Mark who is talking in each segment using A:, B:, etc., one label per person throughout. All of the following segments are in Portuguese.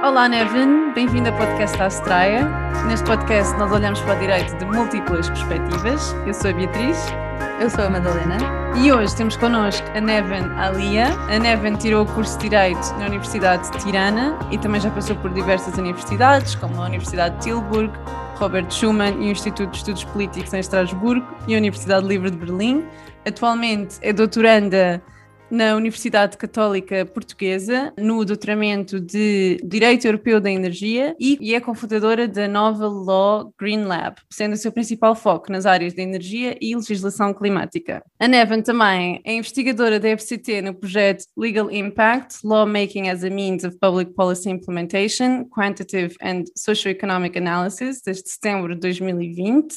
A: Olá, Nevin, bem-vindo ao podcast Astraia. Neste podcast nós olhamos para o direito de múltiplas perspectivas. Eu sou a Beatriz.
B: Eu sou a Madalena.
A: E hoje temos connosco a Neven Alia. A Neven tirou o curso de Direito na Universidade de Tirana e também já passou por diversas universidades, como a Universidade de Tilburg, Robert Schumann e o Instituto de Estudos Políticos em Estrasburgo e a Universidade Livre de Berlim. Atualmente é doutoranda na Universidade Católica Portuguesa, no doutoramento de Direito Europeu da Energia e é cofundadora da nova Law Green Lab, sendo o seu principal foco nas áreas da energia e legislação climática. A Neven também é investigadora da FCT no projeto Legal Impact, Lawmaking as a Means of Public Policy Implementation, Quantitative and Socioeconomic Analysis, desde setembro de 2020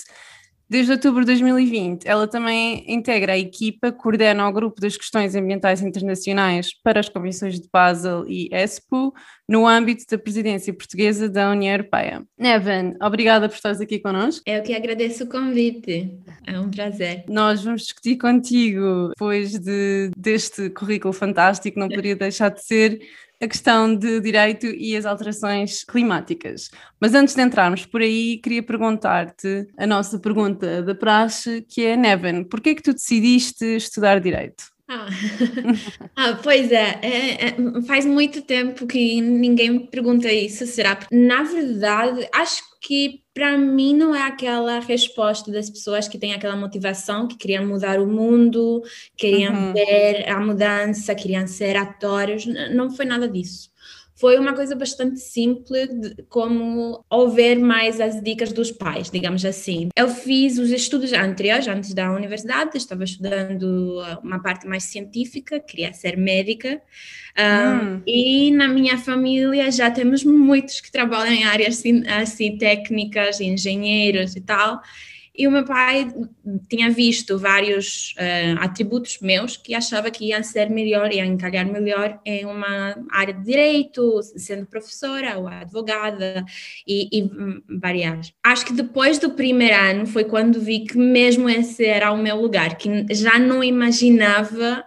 A: Desde outubro de 2020, ela também integra a equipa, coordena o grupo das questões ambientais internacionais para as comissões de Basel e ESPO, no âmbito da presidência portuguesa da União Europeia. Neven, obrigada por estares aqui connosco.
B: Eu que agradeço o convite, é um prazer.
A: Nós vamos discutir contigo, depois de, deste currículo fantástico, não poderia deixar de ser a questão de direito e as alterações climáticas. Mas antes de entrarmos por aí, queria perguntar-te a nossa pergunta da praxe, que é, Neven, por que é que tu decidiste estudar direito?
B: Ah, ah pois é, é, é, faz muito tempo que ninguém me pergunta isso, será? Na verdade, acho que para mim não é aquela resposta das pessoas que têm aquela motivação, que queriam mudar o mundo, queriam uhum. ver a mudança, queriam ser atores, não foi nada disso foi uma coisa bastante simples, como ouvir mais as dicas dos pais, digamos assim. Eu fiz os estudos anteriores, antes da universidade, estava estudando uma parte mais científica, queria ser médica, um, hum. e na minha família já temos muitos que trabalham em áreas assim, assim técnicas, engenheiros e tal, e o meu pai tinha visto vários uh, atributos meus que achava que iam ser melhor, iam encalhar melhor em uma área de direito, sendo professora ou advogada e, e variar. Acho que depois do primeiro ano foi quando vi que mesmo esse era o meu lugar, que já não imaginava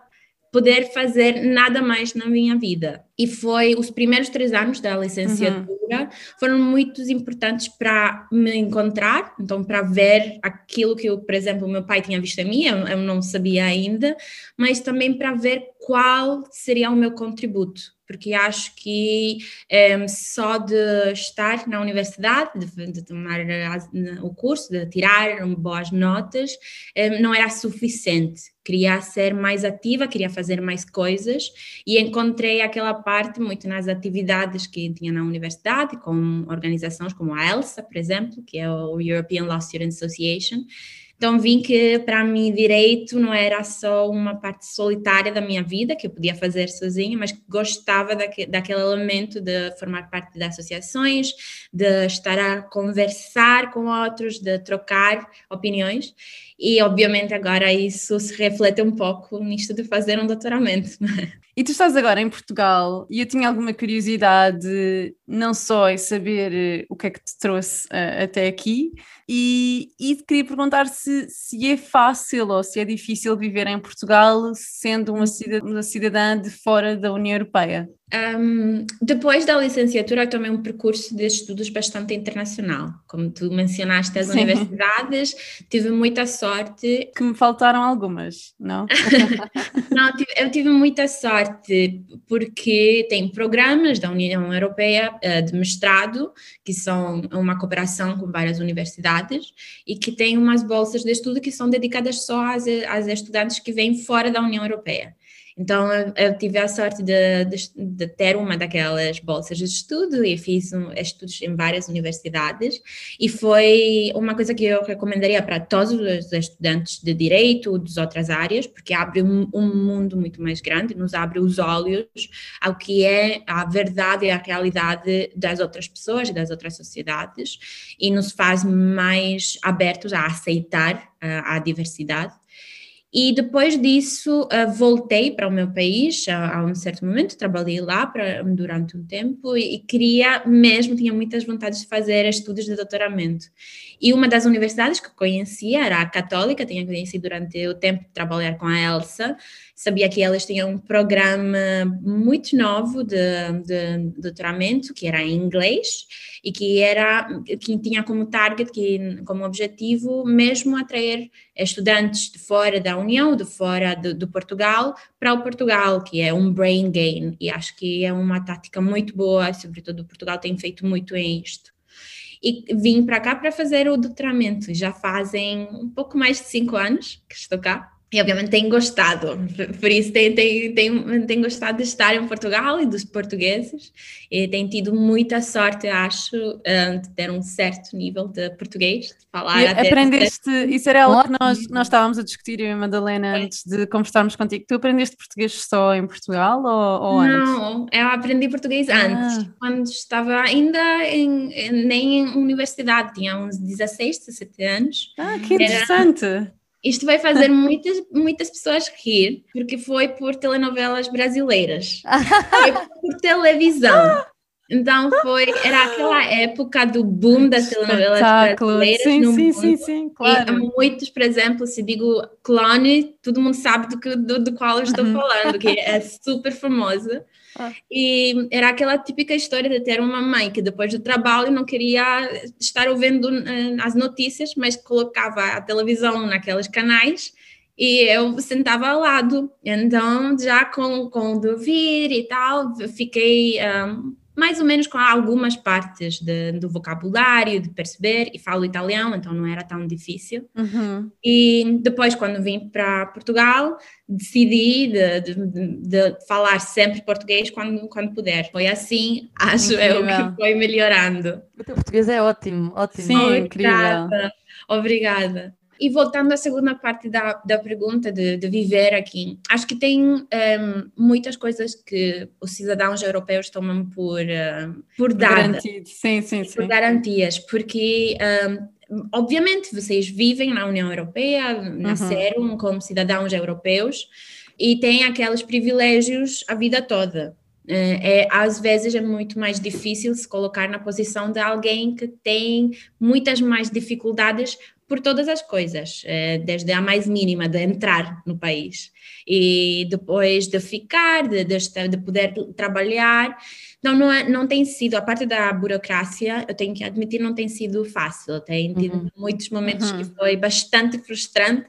B: poder fazer nada mais na minha vida. E foi os primeiros três anos da licenciatura uhum. foram muito importantes para me encontrar, então para ver aquilo que, eu, por exemplo, o meu pai tinha visto a mim, eu, eu não sabia ainda, mas também para ver qual seria o meu contributo porque acho que um, só de estar na universidade, de, de tomar o curso, de tirar boas notas, um, não era suficiente. Queria ser mais ativa, queria fazer mais coisas e encontrei aquela parte muito nas atividades que tinha na universidade, com organizações como a ELSA, por exemplo, que é o European Law Student Association, então vi que para mim direito não era só uma parte solitária da minha vida que eu podia fazer sozinha, mas gostava daque, daquele elemento de formar parte de associações, de estar a conversar com outros, de trocar opiniões. E obviamente agora isso se reflete um pouco nisto de fazer um doutoramento.
A: E tu estás agora em Portugal e eu tinha alguma curiosidade, não só em saber eh, o que é que te trouxe uh, até aqui, e, e queria perguntar se, se é fácil ou se é difícil viver em Portugal sendo uma cidadã, uma cidadã de fora da União Europeia.
B: Um, depois da licenciatura, eu tomei um percurso de estudos bastante internacional. Como tu mencionaste, as Sim. universidades, tive muita sorte.
A: Que me faltaram algumas, não?
B: não, eu tive muita sorte porque tem programas da União Europeia eh, de mestrado, que são uma cooperação com várias universidades, e que tem umas bolsas de estudo que são dedicadas só às, às estudantes que vêm fora da União Europeia. Então, eu, tive a sorte de, de, de, ter uma daquelas bolsas de estudo e fiz um, estudos em várias universidades. E foi uma coisa que eu recomendaria para todos os estudantes de direito, das outras áreas, porque abre um, um mundo muito mais grande, nos abre os olhos ao que é a verdade e a realidade das outras pessoas e das outras sociedades e nos faz mais abertos a aceitar a, a diversidade E depois disso, uh, voltei para o meu país a, um certo momento, trabalhei lá pra, durante um tempo e, e, queria mesmo, tinha muitas vontades de fazer estudos de doutoramento. E uma das universidades que conhecia era a Católica, tinha conhecido durante o tempo de trabalhar com a Elsa, sabia que elas tinham um programa muito novo de, de, doutoramento, que era em inglês, e que era que tinha como target, que, como objetivo, mesmo atrair estudantes de fora da União, de fora de, de Portugal, para o Portugal, que é um brain gain, e acho que é uma tática muito boa, sobretudo Portugal tem feito muito em isto e vim para cá para fazer o doutoramento. Já fazem um pouco mais de cinco anos que estou cá. E obviamente tenho gostado, por isso tenho gostado de estar em Portugal e dos portugueses, e tenho tido muita sorte, acho, eh, de ter um certo nível de português, de falar.
A: Aprendeste, isso era algo que nós, nós estávamos a discutir, eu e a Madalena, antes de conversarmos contigo. Tu aprendeste português só em Portugal ou, ou
B: antes? Não, eu aprendi português ah. antes, quando estava ainda em, nem em universidade, tinha uns 16, 17 anos.
A: Ah, que interessante! Era,
B: isto vai fazer muitas, muitas pessoas rir, porque foi por telenovelas brasileiras. foi por televisão. Então foi, era aquela época do boom das telenovelas brasileiras
A: sim,
B: no
A: sim,
B: mundo.
A: Sim, sim, claro.
B: E muitos, por exemplo, se digo clone, todo mundo sabe do, que, do, do qual eu estou uhum. falando, que é super famosa. Ah. E era aquela típica história de ter uma mãe que depois do trabalho não queria estar ouvindo uh, as notícias, mas colocava a televisão naqueles canais e eu sentava ao lado. Então, já com, com de ouvir e tal, fiquei um, mais ou menos com algumas partes de, do vocabulário, de perceber, e falo italiano, então não era tão difícil.
A: Uhum.
B: E depois, quando vim para Portugal, decidi de, de, de, falar sempre português quando, quando puder. Foi assim, acho incrível. eu, que foi melhorando.
C: O teu português é ótimo, ótimo.
A: Sim,
B: Obrigada.
A: incrível.
B: Obrigada. E voltando à segunda parte da, da pergunta de, de viver aqui, acho que tem um, muitas coisas que os cidadãos europeus tomam por, um, por, por dadas.
A: Sim, sim, sim.
B: Por garantias, porque um, obviamente vocês vivem na União Europeia, nasceram uhum. como cidadãos europeus e têm aqueles privilégios a vida toda. É, é, às vezes é muito mais difícil se colocar na posição de alguém que tem muitas mais dificuldades por todas as coisas, eh, desde a mais mínima de entrar no país e depois de ficar, de, de, de poder trabalhar. Então, não, é, não tem sido, a parte da burocracia, eu tenho que admitir, não tem sido fácil. Tem tido uhum. muitos momentos uhum. que foi bastante frustrante,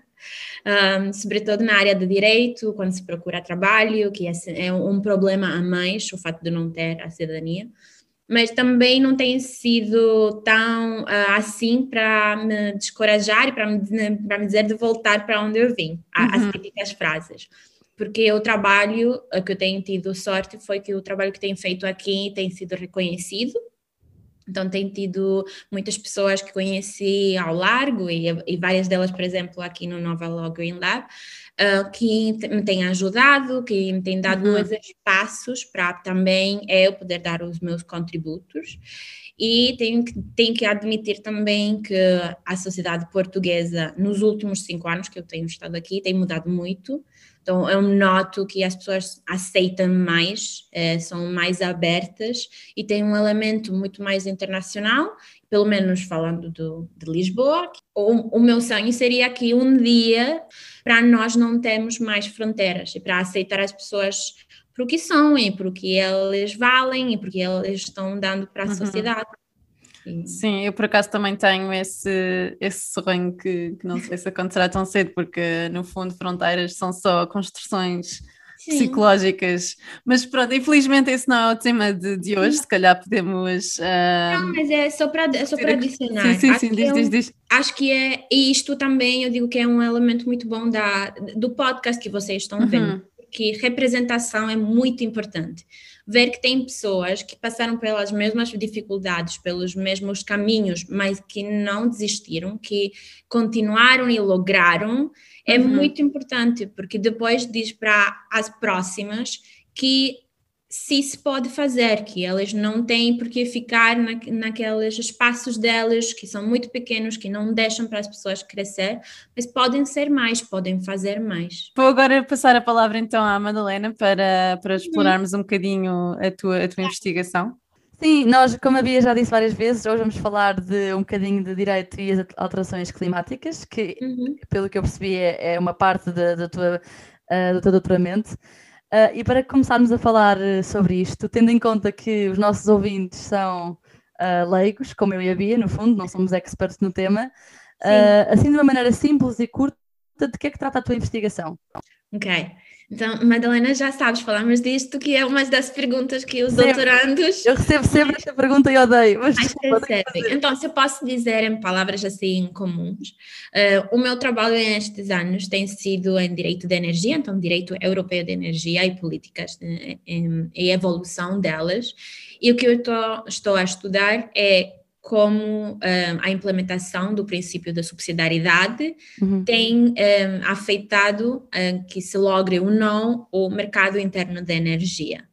B: um, sobretudo na área de direito, quando se procura trabalho, que é, é um problema a mais, o fato de não ter a cidadania mas também não tem sido tão uh, assim para me descorajar e para me, me dizer de voltar para onde eu vim, uhum. as típicas frases. Porque o trabalho que eu tenho tido sorte foi que o trabalho que tenho feito aqui tem sido reconhecido. Então, tem tido muitas pessoas que conheci ao largo, e, e várias delas, por exemplo, aqui no Nova Law Green Lab, uh, que me tem ajudado, que me tem dado uhum. espaços para também eu poder dar os meus contributos. E tenho que, tenho que admitir também que a sociedade portuguesa, nos últimos cinco anos que eu tenho estado aqui, tem mudado muito. Então, eu noto que as pessoas aceitam mais, eh, são mais abertas e tem um elemento muito mais internacional, pelo menos falando do, de Lisboa. O, o meu sonho seria que um dia, para nós não termos mais fronteiras e para aceitar as pessoas por o que são e por o que eles valem e por que eles estão dando para a uhum. sociedade.
A: Sim, eu por acaso também tenho esse, esse sonho que, que não sei se acontecerá tão cedo, porque no fundo fronteiras são só construções Sim. psicológicas. Mas pronto, infelizmente esse não é o tema de, de hoje, se calhar podemos. Uh...
B: Não, mas é só para é só para adicionar.
A: Sim, sim, sim, diz,
B: é
A: um, diz, diz.
B: Acho que é, e isto também eu digo que é um elemento muito bom da, do podcast que vocês estão uhum. vendo, que representação é muito importante ver que tem pessoas que passaram pelas mesmas dificuldades, pelos mesmos caminhos, mas que não desistiram, que continuaram e lograram, é uhum. muito importante, porque depois diz para as próximas que se se pode fazer, que elas não têm por que ficar na, naqueles espaços delas que são muito pequenos, que não deixam para as pessoas crescer, mas podem ser mais, podem fazer mais.
A: Vou agora passar a palavra então à Madalena para, para explorarmos um bocadinho a tua, a tua investigação.
C: Sim, nós, como a Bia já disse várias vezes, hoje vamos falar de um bocadinho de direito e as alterações climáticas, que, uhum. pelo que eu percebi, é, é uma parte da, tua, uh, do teu doutoramento. Uh, e para começarmos a falar eh, sobre isto, tendo em conta que os nossos ouvintes são uh, leigos, como eu e a Bia, no fundo, não somos experts no tema, assim de uma maneira simples e curta, de que é que trata a tua investigação?
B: Ok. Então, Madalena, já sabes, falamos disto, que é uma das perguntas que os sempre. doutorandos.
C: Eu recebo sempre esta pergunta e odeio. Mas
B: Então, se eu posso dizer em palavras assim comuns, uh, o meu trabalho nestes anos tem sido em direito de energia, então, direito europeu de energia e políticas eh, e evolução delas. E o que eu tô, estou a estudar é como um, a implementação do princípio da subsidiariedade uhum. tem um, afetado um, que se logre ou não o mercado interno da energia.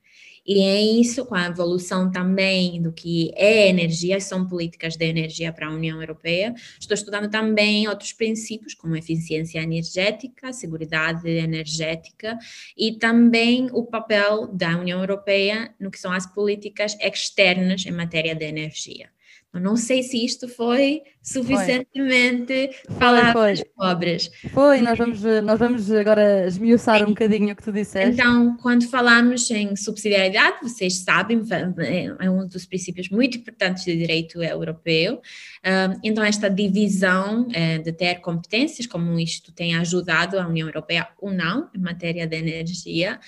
B: E é isso, com a evolução também do que é energia, são políticas de energia para a União Europeia. Estou estudando também outros princípios, como eficiência energética, segurança energética e também o papel da União Europeia no que são as políticas externas em matéria de energia. Eu não sei se isto foi suficientemente foi. palavras foi, foi. pobres.
C: Foi, nós vamos, nós vamos agora esmiuçar um bocadinho o que tu disseste.
B: Então, quando falamos em subsidiariedade, vocês sabem, é um dos princípios muito importantes do direito europeu. Então, esta divisão eh, de ter competências, como isto tem ajudado a União Europeia ou não, em matéria de energia,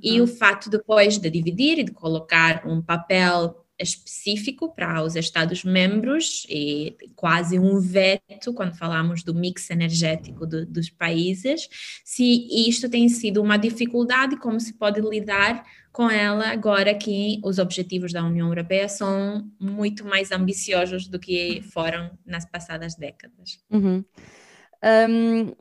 B: e uhum. o fato depois de dividir e de colocar um papel específico para os Estados-membros e quase um veto quando falamos do mix energético do, dos países. Se isto tem sido uma dificuldade, como se pode lidar com ela agora que os objetivos da União Europeia são muito mais ambiciosos do que foram nas passadas décadas.
C: Uhum. Um,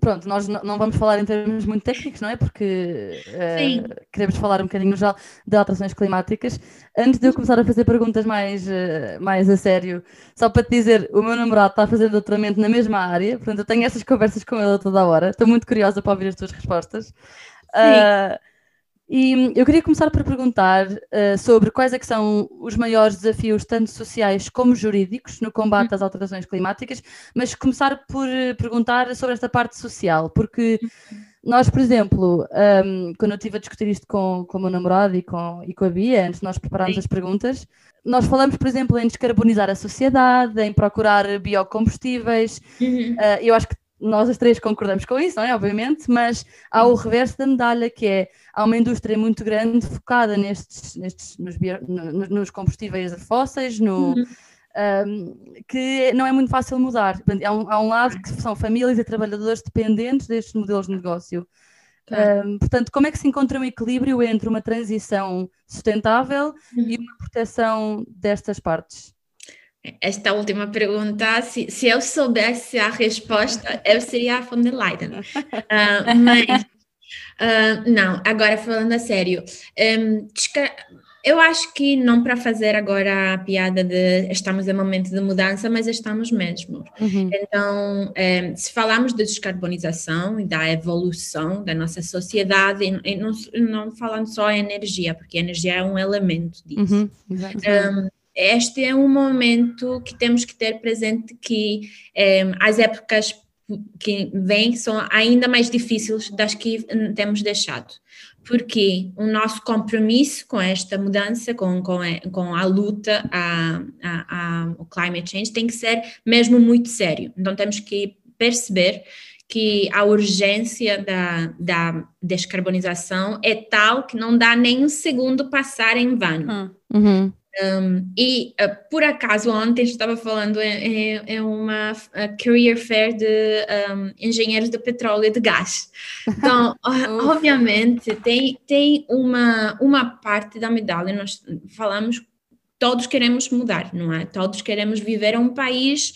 C: pronto, nós não vamos falar em termos muito técnicos, não é? Porque uh, queremos falar um bocadinho já de alterações climáticas. Antes de eu começar a fazer perguntas mais, uh, mais a sério, só para te dizer, o meu namorado está a fazer doutoramento na mesma área, portanto eu tenho essas conversas com ele toda a hora. Estou muito curiosa para ouvir as tuas respostas. Sim. E eu queria começar por perguntar uh, sobre quais é que são os maiores desafios, tanto sociais como jurídicos, no combate às alterações climáticas, mas começar por uh, perguntar sobre esta parte social, porque nós, por exemplo, um, quando eu estive a discutir isto com, com o meu namorado e com, e com a Bia, antes de nós prepararmos Sim. as perguntas, nós falamos, por exemplo, em descarbonizar a sociedade, em procurar biocombustíveis. Uhum. Uh, eu acho que nós as três concordamos com isso, não é? Obviamente, mas há o reverso da medalha, que é há uma indústria muito grande focada nestes, nestes nos, bio, no, nos combustíveis fósseis, no, uhum. um, que não é muito fácil mudar. Há um, há um lado que são famílias e trabalhadores dependentes destes modelos de negócio. Um, portanto, como é que se encontra um equilíbrio entre uma transição sustentável uhum. e uma proteção destas partes?
B: Esta última pergunta, se, se eu soubesse a resposta, eu seria a von der Leyen. Uh, mas, uh, não, agora falando a sério, um, eu acho que não para fazer agora a piada de estamos em momento de mudança, mas estamos mesmo. Uhum. Então, se falamos de descarbonização e da evolução da nossa sociedade, e não, não falando só em energia, porque a energia é um elemento disso. Uhum. Um, este é um momento que temos que ter presente que eh, as épocas que vêm são ainda mais difíceis das que temos deixado, porque o nosso compromisso com esta mudança, com, com, a, com a luta a, a, a, o climate change, tem que ser mesmo muito sério. Então temos que perceber que a urgência da, da descarbonização é tal que não dá nem um segundo passar em vano. Uhum. Um, e uh, por acaso ontem estava falando em, em uma career fair de um, engenheiros de petróleo e de gás. Então, obviamente, tem, tem uma, uma parte da medalha, nós falamos todos queremos mudar, não é? Todos queremos viver um país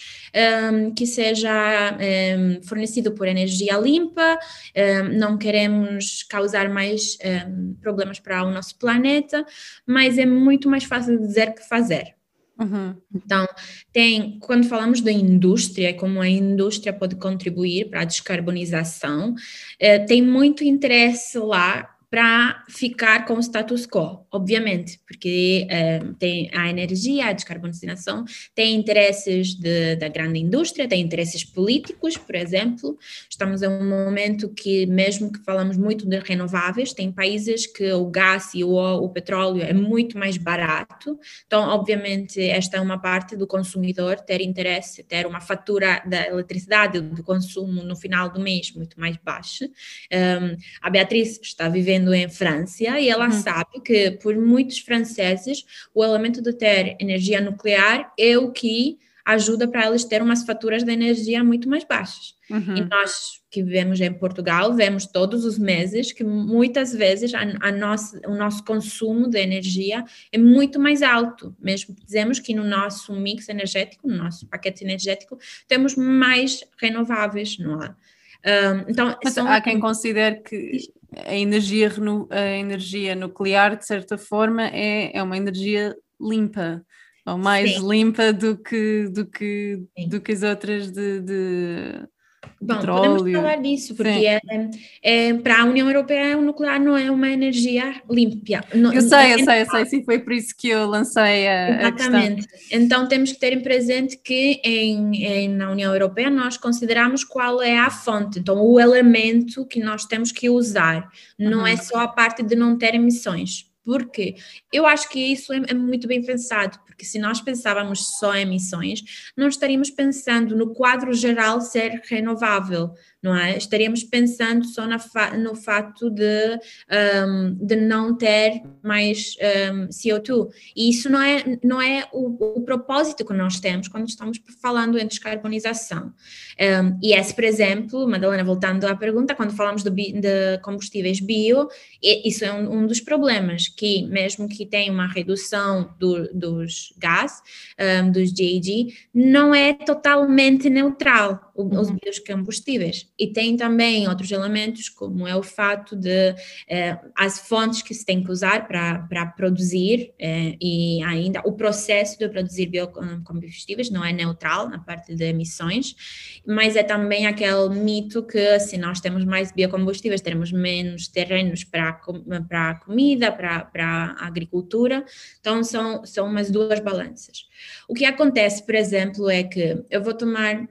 B: um, que seja um, fornecido por energia limpa, um, não queremos causar mais problemas para o nosso planeta, mas é muito mais fácil dizer que fazer. Uhum. Então, tem, quando falamos da indústria, como a indústria pode contribuir para a descarbonização, eh, tem muito interesse lá para ficar com o status quo, obviamente, porque é, tem a energia, a descarbonização, tem interesses de, da grande indústria, tem interesses políticos, por exemplo. Estamos em um momento que, mesmo que falamos muito de renováveis, tem países que o gás e o, o petróleo é muito mais barato. Então, obviamente, esta é uma parte do consumidor ter interesse, ter uma fatura da eletricidade, do consumo no final do mês muito mais baixa. Um, a Beatriz está vivendo vivendo em França e ela uhum. sabe que por muitos franceses o elemento de ter energia nuclear é o que ajuda para eles ter umas faturas de energia muito mais baixas. Uhum. E nós que vivemos em Portugal vemos todos os meses que muitas vezes a, a nossa, o nosso consumo de energia é muito mais alto. Mesmo dizemos que no nosso mix energético, no nosso paquete energético, temos mais renováveis, não é?
A: Um, então, Mas são... há quem considere que a energia, a energia nuclear, de certa forma, é, é uma energia limpa, ou mais Sim. limpa do que, do que, do que as outras de, de
B: Bom, petróleo. podemos falar disso, porque é, é, para a União Europeia o nuclear não é uma energia limpa.
A: Não, eu sei, eu sei, eu sei, sim, foi por isso que eu lancei a, Exatamente.
B: A então temos que ter em presente que em, em, na União Europeia nós consideramos qual é a fonte, então o elemento que nós temos que usar, não uhum. é só a parte de não ter emissões. Porque eu acho que isso é, é, muito bem pensado, porque se nós pensávamos só em emissões, não estaríamos pensando no quadro geral ser renovável não é? Estaríamos pensando só fa no fato de, um, de não ter mais um, CO2. E isso não é, não é o, o, propósito que nós temos quando estamos falando em descarbonização. Um, e esse, por exemplo, Madalena, voltando à pergunta, quando falamos de, de combustíveis bio, isso é um, um, dos problemas, que mesmo que tenha uma redução do, dos gás, dos GHG, não é totalmente neutral os uhum. biocombustíveis. E tem também outros elementos, como é o fato de eh, as fontes que se tem que usar para produzir eh, e ainda o processo de produzir biocombustíveis não é neutral na parte de emissões, mas é também aquele mito que se nós temos mais biocombustíveis, teremos menos terrenos para para comida, para para agricultura. Então são são umas duas balanças. O que acontece, por exemplo, é que eu vou tomar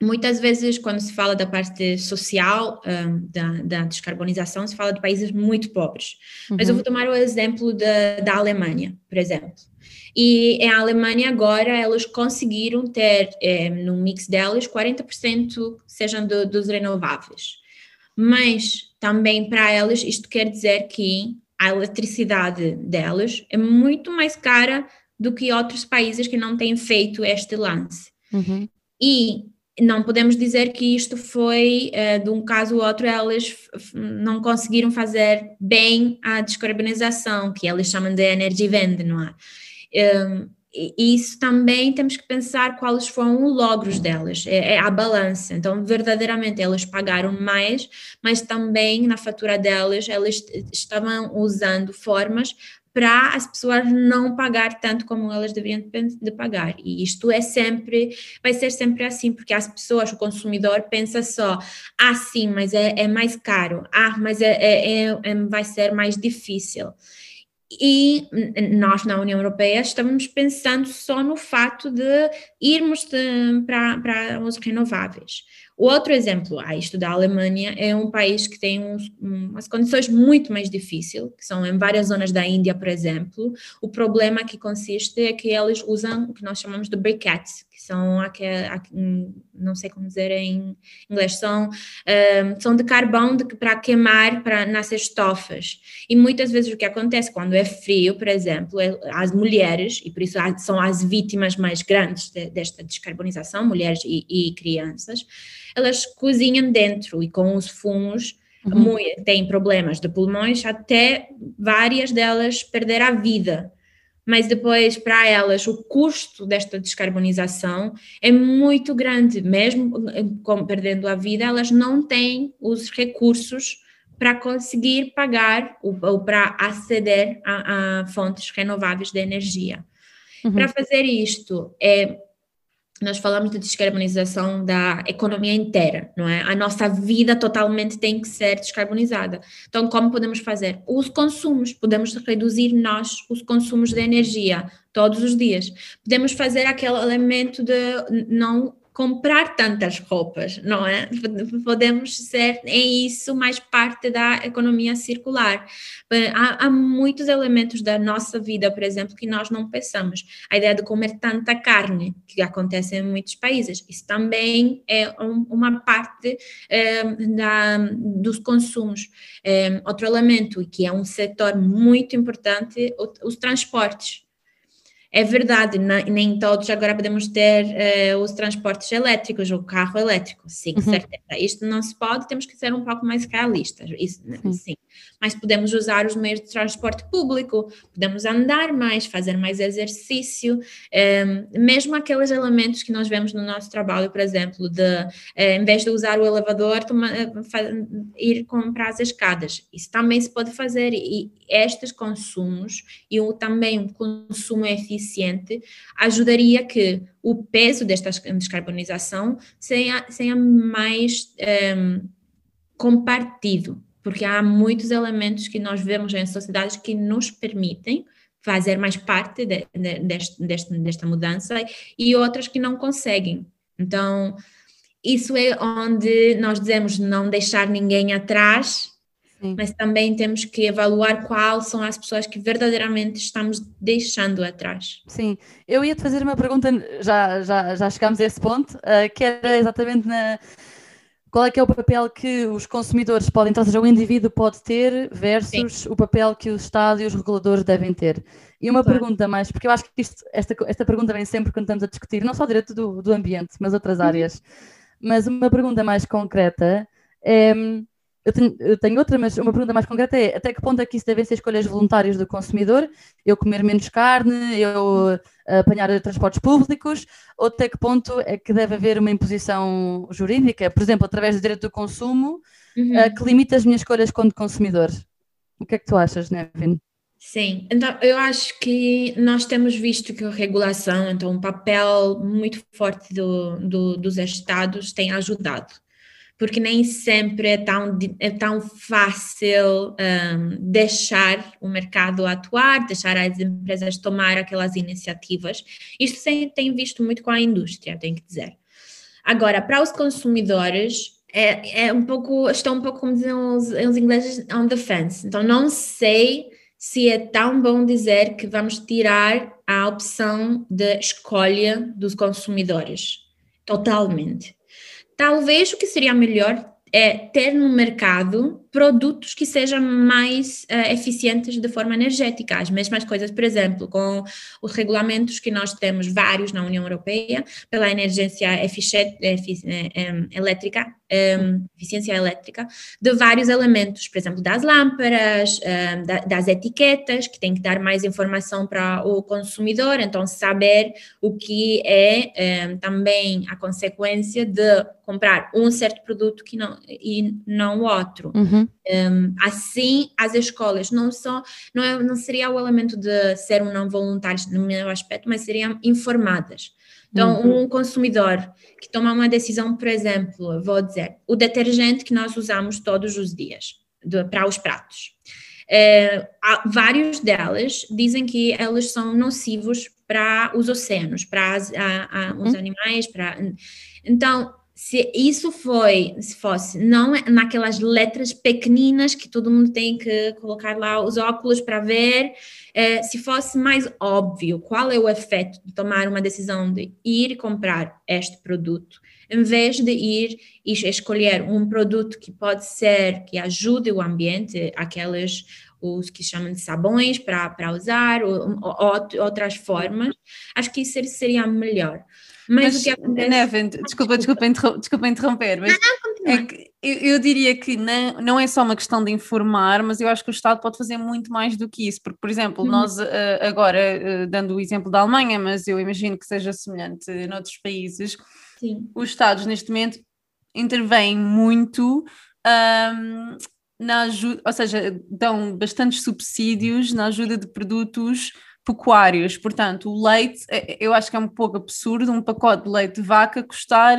B: Muitas vezes, quando se fala da parte social um, da, da, descarbonização, se fala de países muito pobres. Uhum. Mas eu uhum. vou tomar o exemplo da, da Alemanha, por exemplo. E a Alemanha agora, elas conseguiram ter é, no mix delas 40% sejam do, dos renováveis. Mas também para elas, isto quer dizer que a eletricidade delas é muito mais cara do que outros países que não têm feito este lance. Uhum. E não podemos dizer que isto foi uh, de um caso ou outro, elas não conseguiram fazer bem a descarbonização, que eles chamam de energy vende, não é? Um, e isso também temos que pensar quais foram os logros delas, é, é, a balança. Então, verdadeiramente, elas pagaram mais, mas também na fatura delas, elas estavam usando formas para as pessoas não pagar tanto como elas deveriam de pagar. E isto é sempre, vai ser sempre assim, porque as pessoas, o consumidor pensa só, ah, sim, mas é, é mais caro, ah, mas é, é, é, é vai ser mais difícil. E nós na União Europeia estamos pensando só no fato de irmos para, para os renováveis. O outro exemplo, ah, isto da Alemanha é um país que tem uns, umas condições muito mais difíceis, que são em várias zonas da Índia, por exemplo. O problema que consiste é que eles usam o que nós chamamos de briquettes, que são aquelas, não sei como dizer em inglês, são, um, são de carvão de, para queimar para nas estofas. E muitas vezes o que acontece quando é frio, por exemplo, é, as mulheres, e por isso são as vítimas mais grandes de, desta descarbonização, mulheres e, e crianças, elas cozinham dentro e com os fumos uhum. têm problemas de pulmões, até várias delas perder a vida. mas depois para elas o custo desta descarbonização é muito grande, mesmo com, perdendo a vida, elas não têm os recursos para conseguir pagar ou, ou para aceder a, a, fontes renováveis de energia. Uhum. Para fazer isto, é nós falamos de descarbonização da economia inteira, não é? A nossa vida totalmente tem que ser descarbonizada. Então, como podemos fazer? Os consumos, podemos reduzir nós os consumos de energia todos os dias. Podemos fazer aquele elemento de não comprar tantas roupas, não é? Podemos ser em isso mais parte da economia circular. Há, há, muitos elementos da nossa vida, por exemplo, que nós não pensamos. A ideia de comer tanta carne, que acontece em muitos países, isso também é um, uma parte é, da, dos consumos. É, outro elemento, que é um setor muito importante, os transportes é verdade, nem todos agora podemos ter uh, os transportes elétricos, o carro elétrico, sim, uhum. certeza. Isto não se pode, temos que ser um pouco mais realistas, isso sim. sim. Mas podemos usar os meios de transporte público, podemos andar mais, fazer mais exercício, ehm, mesmo aqueles elementos que nós vemos no nosso trabalho, por exemplo, de uh, em vez de usar o elevador, toma, uh, ir comprar as escadas. Isso também se pode fazer e estes consumos e o, também um consumo eficiente ajudaria que o peso desta descarbonização seja, seja mais um, ehm, compartido, porque há muitos elementos que nós vemos em sociedades que nos permitem fazer mais parte de, de, deste, deste, desta mudança e outras que não conseguem. Então, isso é onde nós dizemos não deixar ninguém atrás, Sim. mas também temos que avaliar quais são as pessoas que verdadeiramente estamos deixando atrás.
C: Sim, eu ia te fazer uma pergunta, já, já, já chegámos a esse ponto, uh, que era exatamente na. Qual é que é o papel que os consumidores podem, então, ou seja, o indivíduo pode ter versus Sim. o papel que o Estado e os reguladores devem ter? E uma claro. pergunta mais, porque eu acho que isto, esta, esta pergunta vem sempre quando estamos a discutir, não só o direito do, do ambiente, mas outras uhum. áreas. Mas uma pergunta mais concreta é eu tenho, eu tenho, outra, mas uma pergunta mais concreta é até que ponto é que isso devem ser escolhas voluntárias do consumidor? Eu comer menos carne, eu apanhar transportes públicos, ou até que ponto é que deve haver uma imposição jurídica, por exemplo, através do direito do consumo, uhum. uh, que limita as minhas escolhas como consumidor? O que é que tu achas, Nevin?
B: Sim, então eu acho que nós temos visto que a regulação, então um papel muito forte do, do, dos estados tem ajudado porque nem sempre é tão, é tão fácil um, deixar o mercado atuar, deixar as empresas tomar aquelas iniciativas. Isto tem, tem visto muito com a indústria, tenho que dizer. Agora, para os consumidores, é, é um pouco, estão um pouco, como dizem os, os ingleses, on the fence. Então, não sei se é tão bom dizer que vamos tirar a opção de escolha dos consumidores. Totalmente. Talvez o que seria melhor é ter no mercado produtos que sejam mais uh, eficientes de forma energética. As mesmas coisas, por exemplo, com os regulamentos que nós temos vários na União Europeia pela energia elétrica, um, eficiência elétrica, de vários elementos, por exemplo, das lâmpadas, um, da, das etiquetas, que tem que dar mais informação para o consumidor, então saber o que é também a consequência de comprar um certo produto que não, e não outro. Uhum. Um, assim, as escolas não só não, é, não seria o elemento de ser um não voluntário no meu aspecto, mas seriam informadas. Então, uhum. um consumidor que toma uma decisão, por exemplo, vou dizer, o detergente que nós usamos todos os dias de, para os pratos. É, vários delas dizem que eles são nocivos para os oceanos, para as, a, a, os uhum. animais, para então se isso foi, se fosse não é naquelas letras pequeninas que todo mundo tem que colocar lá os óculos para ver, é, se fosse mais óbvio qual é o efeito de tomar uma decisão de ir comprar este produto, em vez de ir e escolher um produto que pode ser que ajude o ambiente, aqueles os que chamam de sabões para usar, ou, ou, outras formas, acho que isso seria melhor.
A: Mas, mas o que acontece. Nevin, desculpa, desculpa, interrom desculpa interromper, mas não, não, é que eu, eu, diria que não, não é só uma questão de informar, mas eu acho que o Estado pode fazer muito mais do que isso, porque, por exemplo, uhum. nós uh, agora, uh, dando o exemplo da Alemanha, mas eu imagino que seja semelhante noutros países, Sim. os Estados neste momento intervêm muito um, na ajuda, ou seja, dão bastantes subsídios na ajuda de produtos pecuários. Portanto, o leite, é, eu acho que é um pouco absurdo um pacote de leite de vaca custar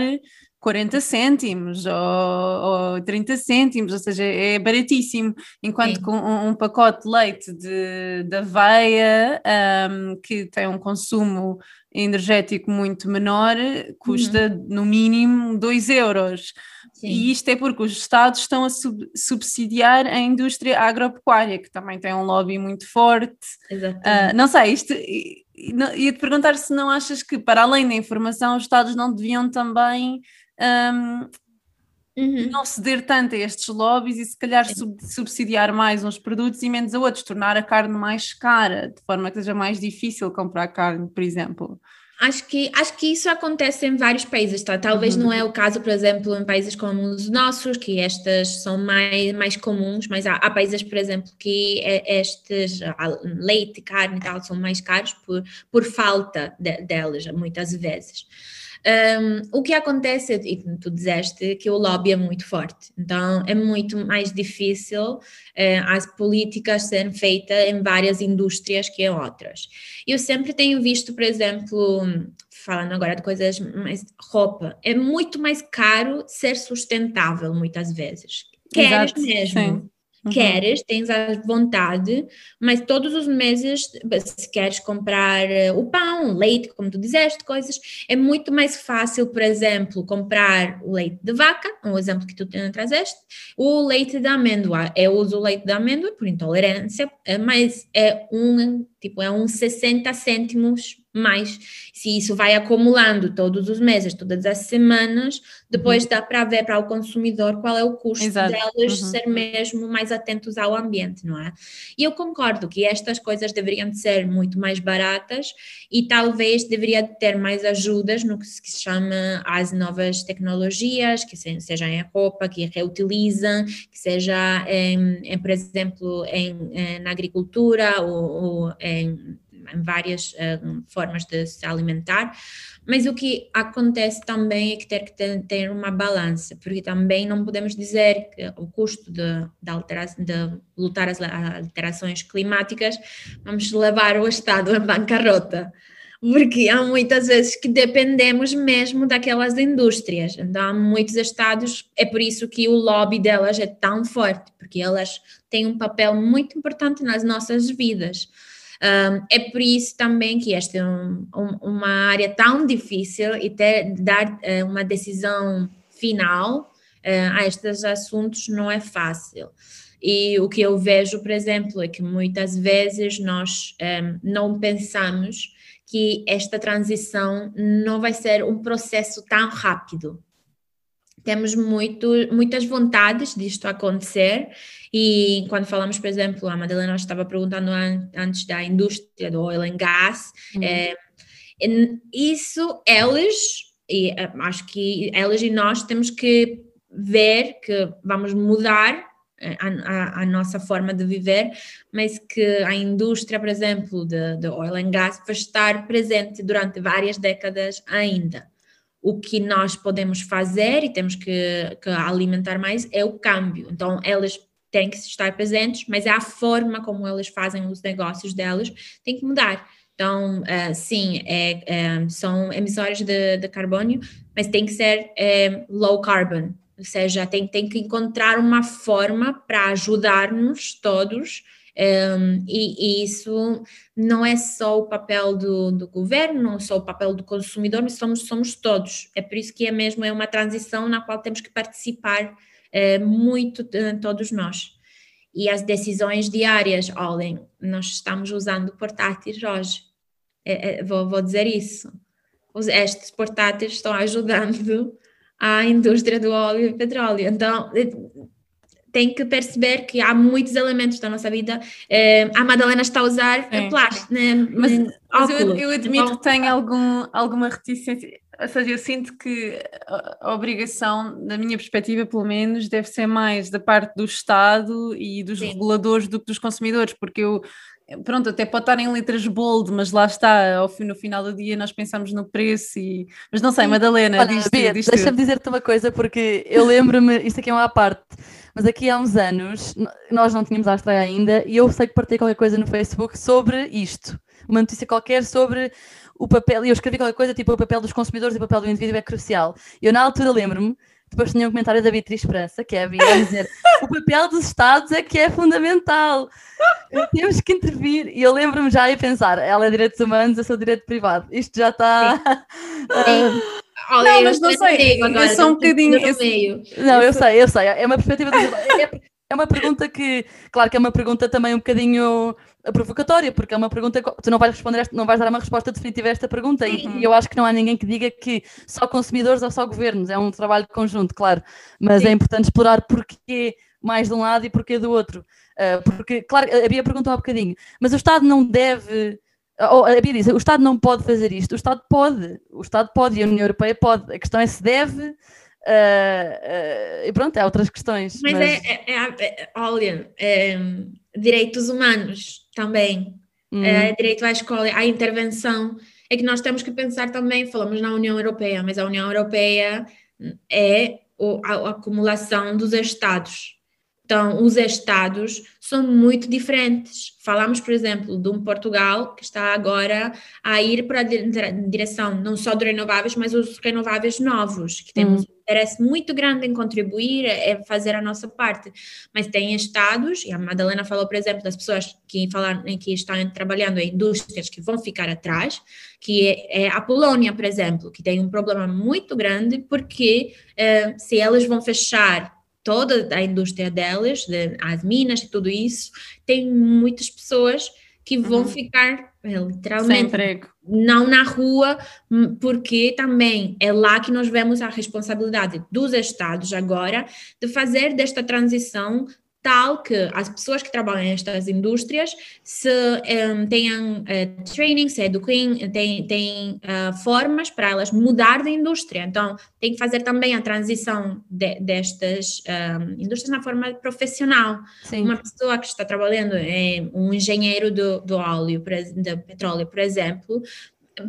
A: 40 cêntimos ou, ou 30 cêntimos, ou seja, é baratíssimo, enquanto com um, um, pacote de leite de, de aveia, um, que tem um consumo energético muito menor, custa uhum. no mínimo 2 euros. Sim. E isto é porque os Estados estão a sub subsidiar a indústria agropecuária, que também tem um lobby muito forte. Uh, não sei, isto ia-te perguntar se não achas que, para além da informação, os Estados não deviam também um, uhum. não ceder tanto a estes lobbies e se calhar sub subsidiar mais uns produtos e menos a outros, tornar a carne mais cara, de forma que seja mais difícil comprar carne, por exemplo.
B: Acho que, acho que isso acontece em vários países, tá? Talvez uhum. não é o caso, por exemplo, em países como os nossos, que estas são mais, mais comuns, mas há, há países, por exemplo, que estes leite, carne e tal são mais caros por, por falta de, delas, muitas vezes. Um, o que acontece, e tu disseste, que o lobby é muito forte, então é muito mais difícil uh, as políticas serem feitas em várias indústrias que em outras. Eu sempre tenho visto, por exemplo, falando agora de coisas mais roupa, é muito mais caro ser sustentável muitas vezes. Queres Exato, mesmo. Sim. Uhum. Queres, tens a vontade, mas todos os meses, se queres comprar eh, o pão, leite, como tu disseste, coisas, é muito mais fácil, por exemplo, comprar o leite de vaca, um exemplo que tu trazeste, o leite de amêndoa. Eu uso o leite de amêndoa por intolerância, eh, mas é um, tipo, é uns 60 cêntimos mais. Se isso vai acumulando todos os meses, todas as semanas, depois uhum. dá para ver para o consumidor qual é o custo Exato. delas uhum. ser mesmo mais atentos ao ambiente, não é? E eu concordo que estas coisas deveriam ser muito mais baratas e talvez deveria ter mais ajudas no que se chama as novas tecnologias, que seja em roupa, que reutilizam, que seja, em, em por exemplo, em, em, na agricultura ou, ou em várias uh, formas de se alimentar, mas o que acontece também é que ter que ter, uma balança, porque também não podemos dizer que o custo de, de, alteração, de lutar as alterações climáticas vamos levar o Estado à bancarrota porque há muitas vezes que dependemos mesmo daquelas indústrias. Então, há muitos estados, é por isso que o lobby delas é tão forte, porque elas têm um papel muito importante nas nossas vidas. Um, é por isso também que esta é um, um, uma área tão difícil e ter, dar uh, uma decisão final uh, a estes assuntos não é fácil. E o que eu vejo, por exemplo, é que muitas vezes nós um, não pensamos que esta transição não vai ser um processo tão rápido temos muito, muitas vontades disto acontecer e quando falamos, por exemplo, a Madalena estava perguntando antes da indústria do oil and gas, uhum. é, isso eles, e eh, acho que elas e nós temos que ver que vamos mudar eh, a, a, a, nossa forma de viver, mas que a indústria, por exemplo, de, de oil and gas vai estar presente durante várias décadas ainda o que nós podemos fazer e temos que, que, alimentar mais é o câmbio. Então, elas têm que estar presentes, mas é a forma como elas fazem os negócios delas tem que mudar. Então, uh, sim, é, é, são emissores de, de, carbono, mas tem que ser é, low carbon, ou seja, tem, tem que encontrar uma forma para ajudar-nos todos um, e, e, isso não é só o papel do, do, governo, não é só o papel do consumidor, somos, somos todos. É por isso que é mesmo é uma transição na qual temos que participar uh, muito uh, todos nós. E as decisões diárias, olhem, nós estamos usando portáteis hoje. É, é, vou, vou dizer isso. Os, estes portáteis estão ajudando a indústria do óleo e petróleo. Então, tem que perceber que há muitos elementos da nossa vida. Uh, a Madalena está a usar Sim. plástico, né?
A: mas, mas eu, eu, admito então, que tenho algum, alguma reticência. ou seja, eu sinto que a obrigação, na minha perspectiva, pelo menos, deve ser mais da parte do Estado e dos Sim. reguladores do que dos consumidores, porque eu, pronto, até pode estar em letras bold, mas lá está, ao, no final do dia nós pensamos no preço e... Mas não sei, Madalena, Olha, diz,
C: Bia, deixa-me dizer-te uma coisa, porque eu lembro-me, isto aqui é uma parte, mas aqui há uns anos, nós não tínhamos a estreia ainda, e eu sei que partilhei qualquer coisa no Facebook sobre isto, uma notícia qualquer sobre o papel, e eu escrevi qualquer coisa tipo o papel dos consumidores e o papel do indivíduo é crucial. Eu na altura lembro-me, depois tinha um comentário da Beatriz Esperança, que é a Bia, a dizer o papel dos Estados é que é fundamental, temos que intervir. E eu lembro-me já a pensar, ela é direitos humanos, eu sou direito privado. Isto já está.
A: Uh, Olha, não, mas não sei, agora, eu sou um bocadinho.
C: Eu, não, eu sei, eu sei, é uma perspectiva. É, é uma pergunta que, claro que é uma pergunta também um bocadinho provocatória, porque é uma pergunta que tu não vais responder, esta, não vais dar uma resposta definitiva a esta pergunta, uhum. e eu acho que não há ninguém que diga que só consumidores ou só governos, é um trabalho conjunto, claro, mas é Sim. é importante explorar porquê mais de um lado e porquê do outro. Uh, porque, claro, a Bia perguntou há um bocadinho, mas o Estado não deve. Ou a Bia diz, o Estado não pode fazer isto. O Estado pode. O Estado pode e a União Europeia pode. A questão é se deve Uh, uh, e pronto, há outras questões.
B: Mas, mas... É, é, é, é, olha, é, direitos humanos também, hum. É, direito à escola, à intervenção. É que nós temos que pensar também, falamos na União Europeia, mas a União Europeia é a, a acumulação dos Estados. Então, os Estados são muito diferentes. Falamos, por exemplo, de um Portugal que está agora a ir para a direção não só de renováveis, mas os renováveis novos, que temos hum interesse muito grande em contribuir, é fazer a nossa parte. Mas tem estados, e a Madalena falou, por exemplo, das pessoas que, falaram, que estão trabalhando em indústrias que vão ficar atrás, que é, é a Polônia, por exemplo, que tem um problema muito grande, porque eh, se elas vão fechar toda a indústria delas, de, as minas e tudo isso, tem muitas pessoas que vão uhum. ficar é, literalmente não na rua, hum, porque também é lá que nós vemos a responsabilidade dos estados agora de fazer desta transição tal que as pessoas que trabalham nestas indústrias se um, tenham uh, training, se eduquem, têm, têm uh, formas para elas mudar de indústria. Então, tem que fazer também a transição de, destas um, indústrias na forma profissional. Sim. Uma pessoa que está trabalhando, é um engenheiro do, do óleo, do petróleo, por exemplo,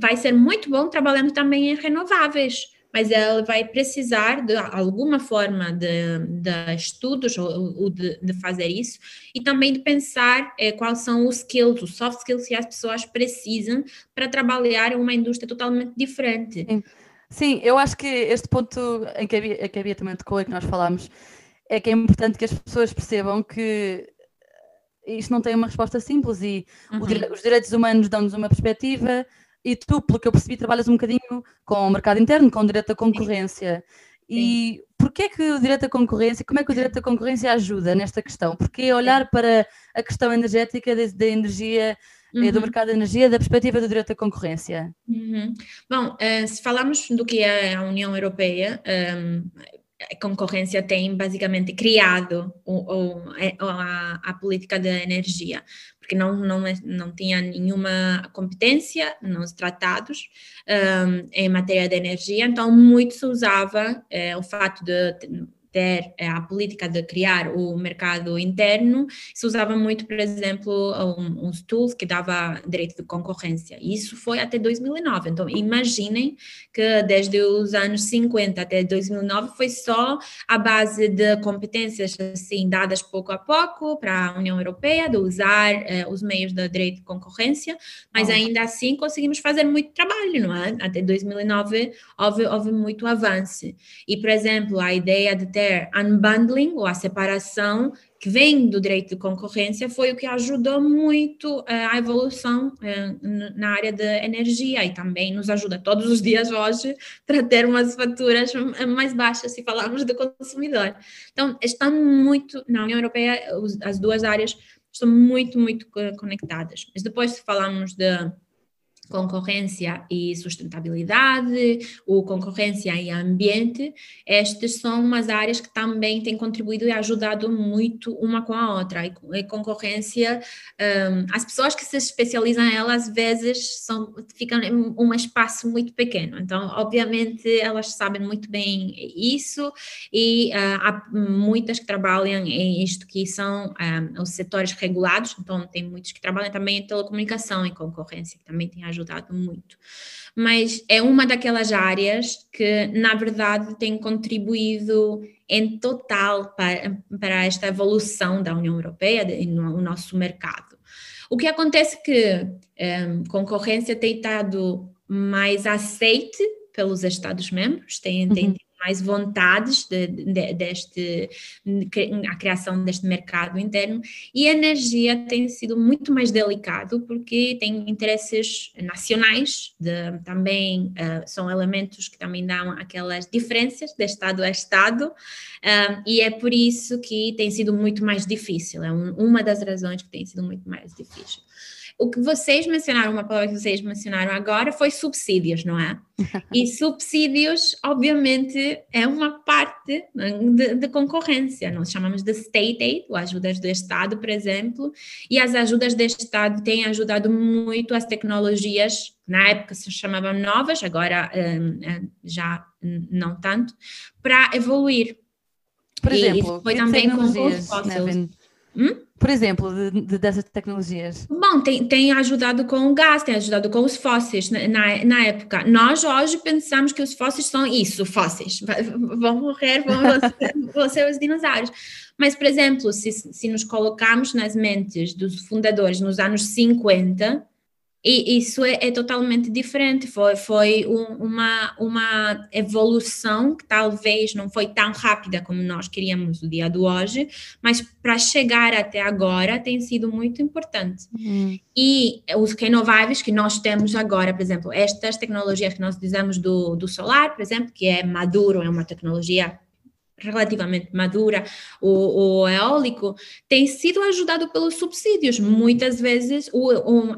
B: vai ser muito bom trabalhando também em renováveis mas ela vai precisar de alguma forma de, de estudos ou, ou de, de, fazer isso e também de pensar é, quais são os skills, os soft skills que as pessoas precisam para trabalhar em uma indústria totalmente diferente.
C: Sim, Sim eu acho que este ponto em que havia, que havia também tocou e que nós falámos é que é importante que as pessoas percebam que isto não tem uma resposta simples e uhum. os direitos humanos dão-nos uma perspectiva, e tu, pelo que eu percebi, trabalhas um bocadinho com o mercado interno, com o direito à concorrência. E porquê que o direito à concorrência, como é que o direito à concorrência ajuda nesta questão? Porque olhar para a questão energética da energia uhum. do mercado de energia da perspectiva do direito à concorrência?
B: Uhum. Bom, uh, se falamos do que é a União Europeia, um, a concorrência tem basicamente criado é, a, a, política de energia porque não, não, é, não tinha nenhuma competência nos tratados um, em matéria de energia, então muito se usava é, o fato de ter eh, a política de criar o mercado interno, se usava muito, por exemplo, um, uns tools que dava direito de concorrência. Isso foi até 2009. Então, imaginem que desde os anos 50 até 2009 foi só a base de competências assim dadas pouco a pouco para a União Europeia de usar eh, os meios de direito de concorrência, mas oh. ainda assim conseguimos fazer muito trabalho, não é? Até 2009 houve, houve muito avanço. E, por exemplo, a ideia de ter ter unbundling, ou a separação, que vem do direito de concorrência, foi o que ajudou muito uh, a evolução uh, na área da energia e também nos ajuda todos os dias hoje para ter umas faturas mais baixas se falarmos do consumidor. Então, estão muito, na União Europeia, as duas áreas estão muito, muito conectadas. Mas depois, se falarmos de concorrência e sustentabilidade, ou concorrência e ambiente, estas são umas áreas que também têm contribuído e ajudado muito uma com a outra. E, concorrência, um, as pessoas que se especializam nela às vezes são, ficam em um espaço muito pequeno, então obviamente elas sabem muito bem isso e uh, há muitas que trabalham em isto que são um, os setores regulados, então tem muitos que trabalham também em telecomunicação e concorrência, que também tem ajudado ajudado muito. Mas é uma daquelas áreas que, na verdade, tem contribuído em total para, para esta evolução da União Europeia e no, nosso mercado. O que acontece é que um, concorrência tem estado mais aceite pelos Estados-membros, tem, uhum. Mais vontades de, de, deste, a criação deste mercado interno. E a energia tem sido muito mais delicado porque tem interesses nacionais, de, também uh, são elementos que também dão aquelas diferenças de Estado a Estado uh, e é por isso que tem sido muito mais difícil, é um, uma das razões que tem sido muito mais difícil o que vocês mencionaram, uma palavra que vocês mencionaram agora foi subsídios, não é? E subsídios, obviamente, é uma parte né, de, de, concorrência. Nós chamamos de state aid, ou ajudas do Estado, por exemplo, e as ajudas do Estado têm ajudado muito as tecnologias, na época se chamavam novas, agora um, hum, já não tanto, para evoluir.
C: Por exemplo, foi também com os fósseis. Hum? Por exemplo, de, de, dessas tecnologias?
B: Bom, tem, tem ajudado com o gás, tem ajudado com os fósseis na, na, na época. Nós hoje pensamos que os fósseis são isso, fósseis. Vão morrer, vão, vão ser os dinossauros. Mas, por exemplo, se, se nos colocarmos nas mentes dos fundadores nos anos 50, e isso é, é, totalmente diferente, foi, foi um, uma, uma evolução que talvez não foi tão rápida como nós queríamos no dia de hoje, mas para chegar até agora tem sido muito importante. Uhum. E os renováveis que nós temos agora, por exemplo, estas tecnologias que nós dizemos do, do solar, por exemplo, que é maduro, é uma tecnologia relativamente madura, o, o, eólico, tem sido ajudado pelos subsídios. Muitas vezes o,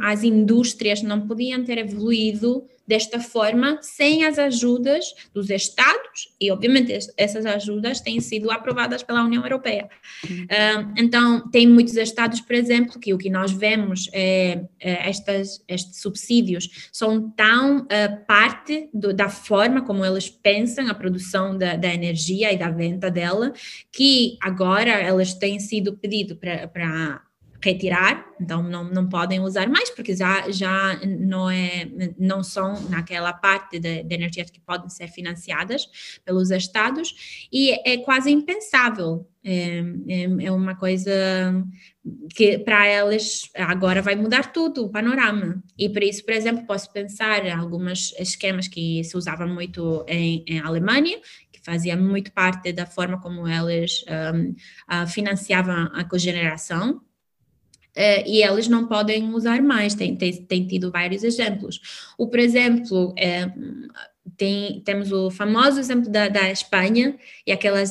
B: as indústrias não podiam ter evoluído desta forma sem as ajudas dos Estados, e obviamente essas ajudas têm sido aprovadas pela União Europeia. Uh, então, tem muitos Estados, por exemplo, que o que nós vemos é, é estas, estes subsídios são tão uh, parte do, da forma como eles pensam a produção da, da, energia e da venda dela, que agora elas têm sido pedido para retirar, então não, não podem usar mais, porque já, já não, é, não são naquela parte de, de energias que podem ser financiadas pelos estados, e é quase impensável. É, é, é uma coisa que para elas agora vai mudar tudo o panorama. E por isso, por exemplo, posso pensar alguns esquemas que se usavam muito em, em Alemanha, fazia muito parte da forma como elas um, financiavam a cogeneração Uh, e eles não podem usar mais, tem, tem, tem tido vários exemplos. O, por exemplo, é, tem, temos o famoso exemplo da, da Espanha, e aquelas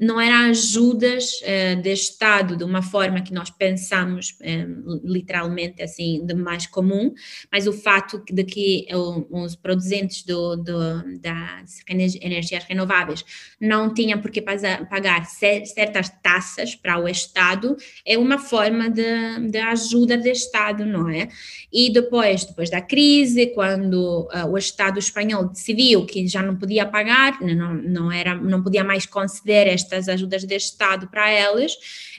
B: não eram ajudas uh, de Estado de uma forma que nós pensamos um, literalmente assim, de mais comum, mas o fato de que os produzentes do, do, das energias renováveis não tinham por que pagar certas taxas para o Estado é uma forma de, de ajuda de Estado, não é? E depois, depois da crise, quando uh, o Estado espanhol decidiu que já não podia pagar, não, não, era, não podia mais conceder estas ajudas de Estado para elas,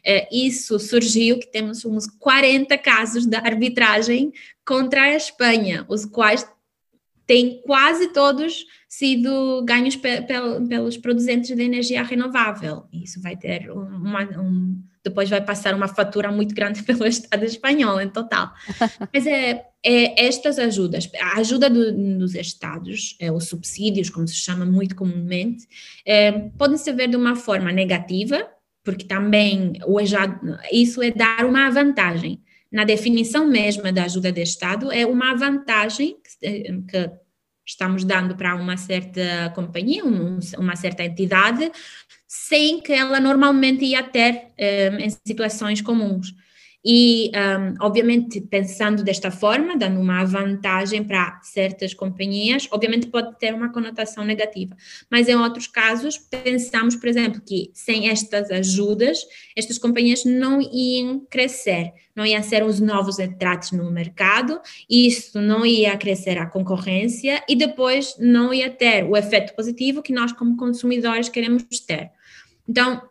B: eh, isso surgiu que temos uns 40 casos de arbitragem contra a Espanha, os quais têm quase todos sido ganhos pe pelos produzentes de energia renovável. Isso vai ter uma, um, depois vai passar uma fatura muito grande pelo Estado espanhol em total. Mas é, é estas ajudas, a ajuda do, dos Estados, é, os subsídios, como se chama muito comumente, é, podem se ver de uma forma negativa, porque também o, isso é dar uma vantagem. Na definição mesma da ajuda de Estado, é uma vantagem que, que estamos dando para uma certa companhia, um, uma certa entidade, sem que ela normalmente ia ter um, em situações comuns. E, um, obviamente, pensando desta forma, dando uma vantagem para certas companhias, obviamente pode ter uma conotação negativa. Mas em outros casos, pensamos, por exemplo, que sem estas ajudas, estas companhias não iam crescer, não iam ser os novos entrates no mercado, isso não ia crescer a concorrência e depois não ia ter o efeito positivo que nós, como consumidores, queremos ter. Então,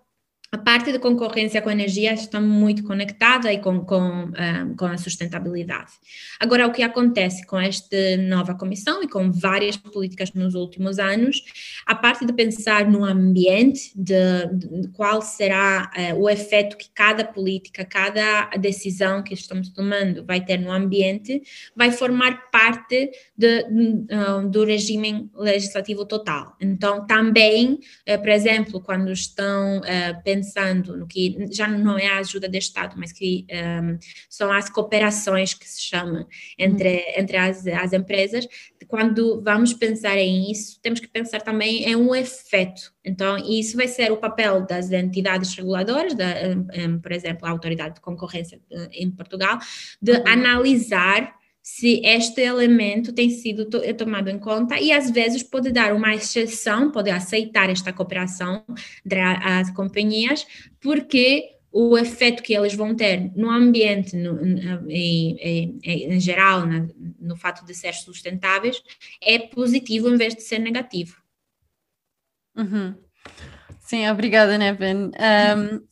B: a parte de concorrência com a energia está muito conectada e com, com, um, ah, com a sustentabilidade. Agora, o que acontece com esta nova comissão e com várias políticas nos últimos anos, a parte de pensar no ambiente, de, de qual será uh, o efeito que cada política, cada decisão que estamos tomando vai ter no ambiente, vai formar parte de, uh, do regime legislativo total. Então, também, uh, por exemplo, quando estão pensando pensando no que já não é a ajuda do Estado, mas que um, são as cooperações que se chamam entre, uhum. entre as, as empresas, quando vamos pensar em isso, temos que pensar também em um efeito. Então, isso vai ser o papel das entidades reguladoras, da, um, um, por exemplo, a Autoridade de Concorrência uh, em Portugal, de uhum. analisar se este elemento tem sido to eh, tomado em conta e às vezes pode dar uma exceção, pode aceitar esta cooperação das companhias, porque o efeito que eles vão ter no ambiente, no, em, em, em, geral, na, no fato de ser sustentáveis, é positivo em vez de ser negativo.
A: Uhum. Sim, obrigada, Neven. Um,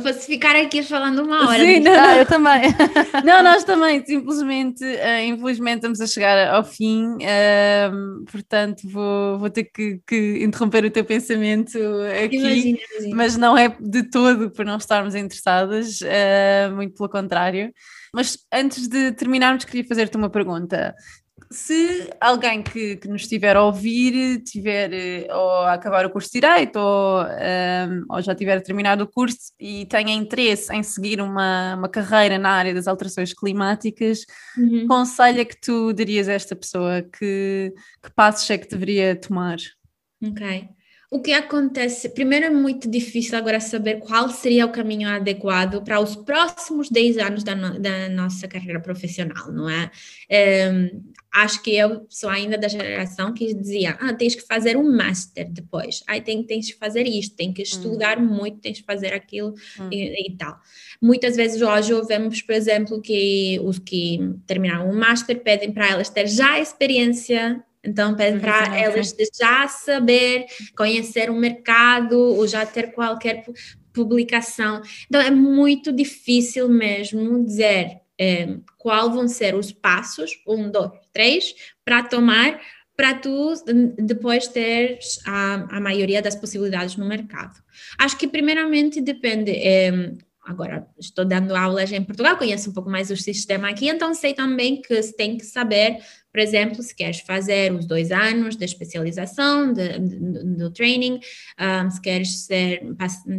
B: fosse ficar aqui falando uma hora.
A: Sim, não, não, eu também. não, nós também, simplesmente, uh, infelizmente, estamos a chegar ao fim, uh, portanto, vou, vou ter que, que, interromper o teu pensamento aqui, imagina, imagina. mas não é de todo por não estarmos interessadas, uh, muito pelo contrário. Mas antes de terminarmos, queria fazer-te uma pergunta se alguém que, que, nos estiver a ouvir tiver eh, ou a acabar o curso de Direito ou, um, ehm, ou já tiver terminado o curso e tenha interesse em seguir uma, uma carreira na área das alterações climáticas, uhum. conselho é que tu darias a esta pessoa que, que passos é que deveria tomar?
B: Ok. O que acontece? Primeiro, é muito difícil agora saber qual seria o caminho adequado para os próximos 10 anos da, no, da nossa carreira profissional, não é? é? Acho que eu sou ainda da geração que dizia: ah, tens que fazer um master depois, aí tem, tens que fazer isto, tem que estudar hum. muito, tens que fazer aquilo hum. e, e, tal. Muitas vezes hoje ouvemos, por exemplo, que os que terminaram o master pedem para elas ter já experiência então, para elas já saber, conhecer o mercado, ou já ter qualquer publicação. Então, é muito difícil mesmo dizer é, qual vão ser os passos, um, dois, três, para tomar para tu depois ter a, a maioria das possibilidades no mercado. Acho que primeiramente depende, é, agora estou dando aulas em Portugal, conheço um pouco mais o sistema aqui, então sei também que tem que saber por exemplo, se queres fazer os dois anos de especialização, de, de, do training, um, se queres ser,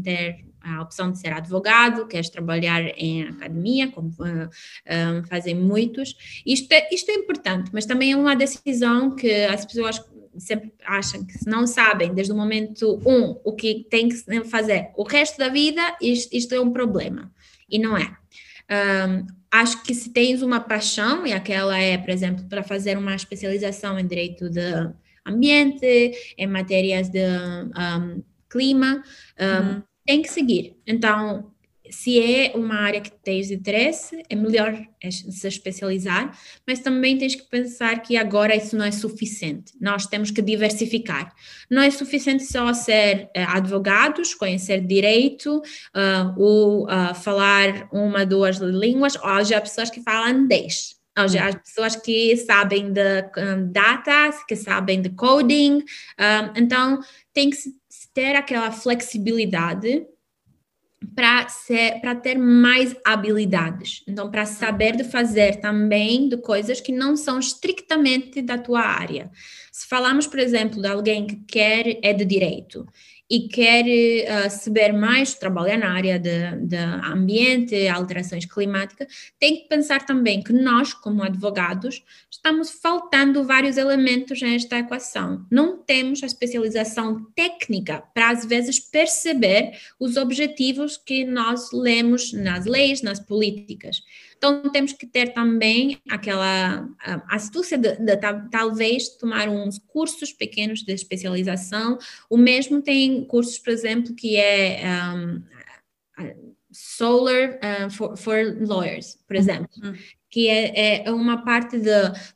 B: ter a opção de ser advogado, queres trabalhar em academia, como um, fazem muitos. Isto é, isto é importante, mas também é uma decisão que as pessoas sempre acham que se não sabem desde o momento um o que tem que fazer o resto da vida, isto, isto é um problema. E não é. Um, acho que se tens uma paixão, e aquela é, por exemplo, para fazer uma especialização em direito de ambiente, em matérias de um, clima, um, uhum. tem que seguir. Então, se é uma área que tens interesse, é melhor se especializar, mas também tens que pensar que agora isso não é suficiente. Nós temos que diversificar. Não é suficiente só ser uh, advogados, conhecer direito, uh, ou uh, falar uma, duas línguas. Hoje há pessoas que falam dez. Há pessoas que sabem de um, data, que sabem de coding. Um, então, tem que ter aquela flexibilidade para ter mais habilidades. Então, para saber de fazer também de coisas que não são estritamente da tua área. Se falamos, por exemplo, de alguém que quer é de direito e quer uh, saber mais, trabalhar na área de, de ambiente, alterações climáticas, tem que pensar também que nós, como advogados, estamos faltando vários elementos nesta equação. Não temos a especialização técnica para, às vezes, perceber os objetivos que nós lemos nas leis, nas políticas. Então, temos que ter também aquela astúcia de, de, de, talvez tomar uns cursos pequenos de especialização. O mesmo tem cursos, por exemplo, que é um, Solar uh, for, for, Lawyers, por uhum. exemplo. Uhum que é, é, uma parte de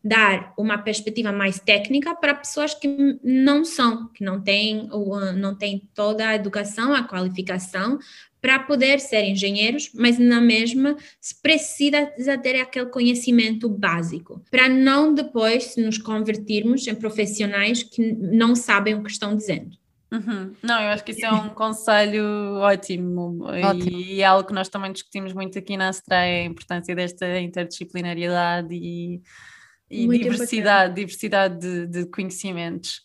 B: dar uma perspectiva mais técnica para pessoas que não são, que não têm, não têm toda a educação, a qualificação para poder ser engenheiros, mas na mesma se precisa ter aquele conhecimento básico, para não depois nos convertirmos em profissionais que não sabem o que estão dizendo.
A: Uhum. Não, eu acho que isso é um conselho ótimo, ótimo. E, é algo que nós também discutimos muito aqui na Astreia, a importância desta interdisciplinariedade e, e diversidade, diversidade de, de conhecimentos.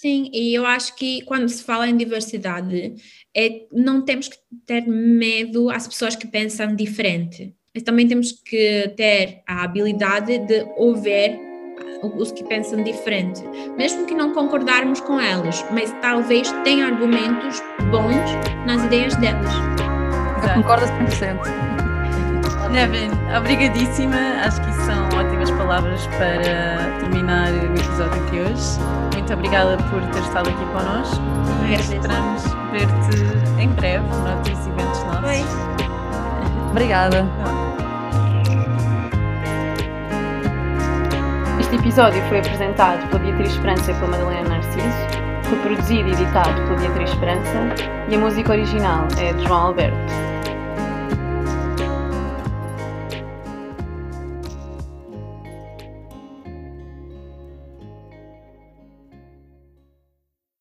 B: Sim, e eu acho que quando se fala em diversidade, é, não temos que ter medo às pessoas que pensam diferente. Mas também temos que ter a habilidade de ouvir os que pensam diferente, mesmo que não concordarmos com elas, mas talvez tenham argumentos bons nas ideias delas.
C: Eu concordo 100%.
A: Nevin, obrigadíssima. Acho que são ótimas palavras para terminar o episódio de hoje. Muito obrigada por ter estado aqui connosco e esperamos ver-te em breve noutros eventos nossos. Oi.
C: Obrigada.
A: Este episódio foi apresentado pela Beatriz Esperança e pela Madalena Narciso, foi produzido e editado pela Beatriz Esperança e a música original é de João Alberto.